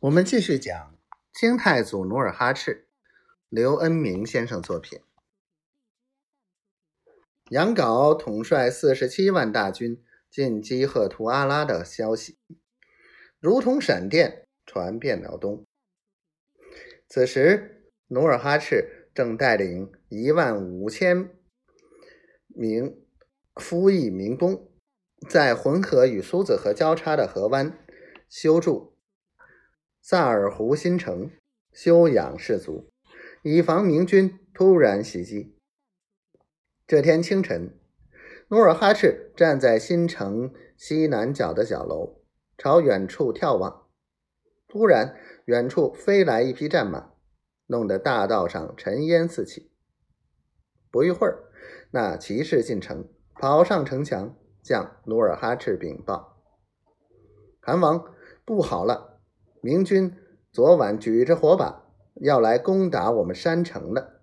我们继续讲清太祖努尔哈赤，刘恩明先生作品。杨镐统帅四十七万大军进击赫图阿拉的消息，如同闪电传遍辽东。此时，努尔哈赤正带领一万五千名夫役民工，在浑河与苏子河交叉的河湾修筑萨尔湖新城，休养士卒，以防明军突然袭击。这天清晨，努尔哈赤站在新城西南角的角楼，朝远处眺望。突然，远处飞来一匹战马，弄得大道上尘烟四起。不一会儿，那骑士进城，跑上城墙，向努尔哈赤禀报：“韩王，不好了！明军昨晚举着火把，要来攻打我们山城了。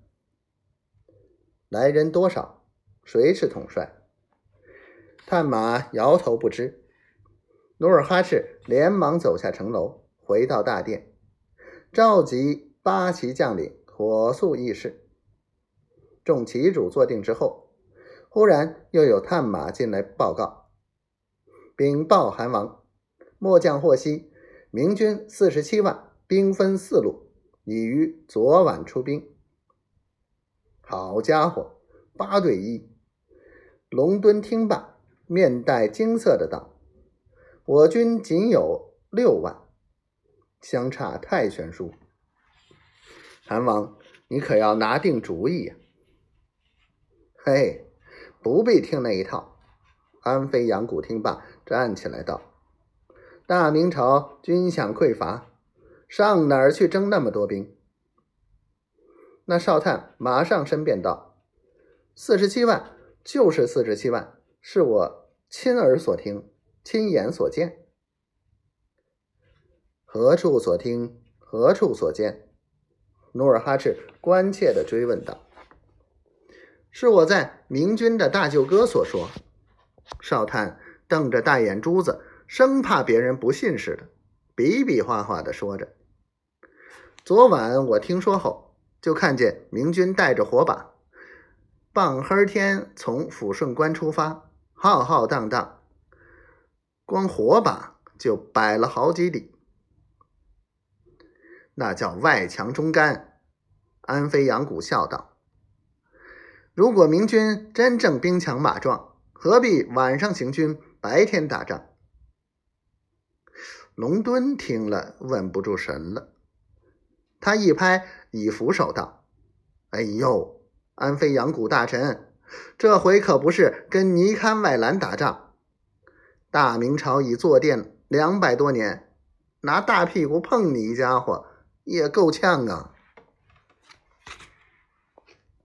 来人多少？”谁是统帅？探马摇头不知。努尔哈赤连忙走下城楼，回到大殿，召集八旗将领，火速议事。众旗主坐定之后，忽然又有探马进来报告，禀报韩王：末将获悉，明军四十七万，兵分四路，已于昨晚出兵。好家伙，八对一！龙敦听罢，面带惊色的道：“我军仅有六万，相差太悬殊。韩王，你可要拿定主意呀！”嘿，不必听那一套。安飞杨谷听罢，站起来道：“大明朝军饷匮乏，上哪儿去征那么多兵？”那少探马上申辩道：“四十七万。”就是四十七万，是我亲耳所听，亲眼所见。何处所听？何处所见？努尔哈赤关切的追问道：“是我在明军的大舅哥所说。”少探瞪着大眼珠子，生怕别人不信似的，比比划划的说着：“昨晚我听说后，就看见明军带着火把。”傍黑天从抚顺关出发，浩浩荡荡，光火把就摆了好几里，那叫外强中干。安飞扬谷笑道：“如果明军真正兵强马壮，何必晚上行军，白天打仗？”龙敦听了，稳不住神了，他一拍以扶手道：“哎呦！”安飞扬谷大臣，这回可不是跟尼堪外兰打仗。大明朝已坐殿两百多年，拿大屁股碰你一家伙也够呛啊！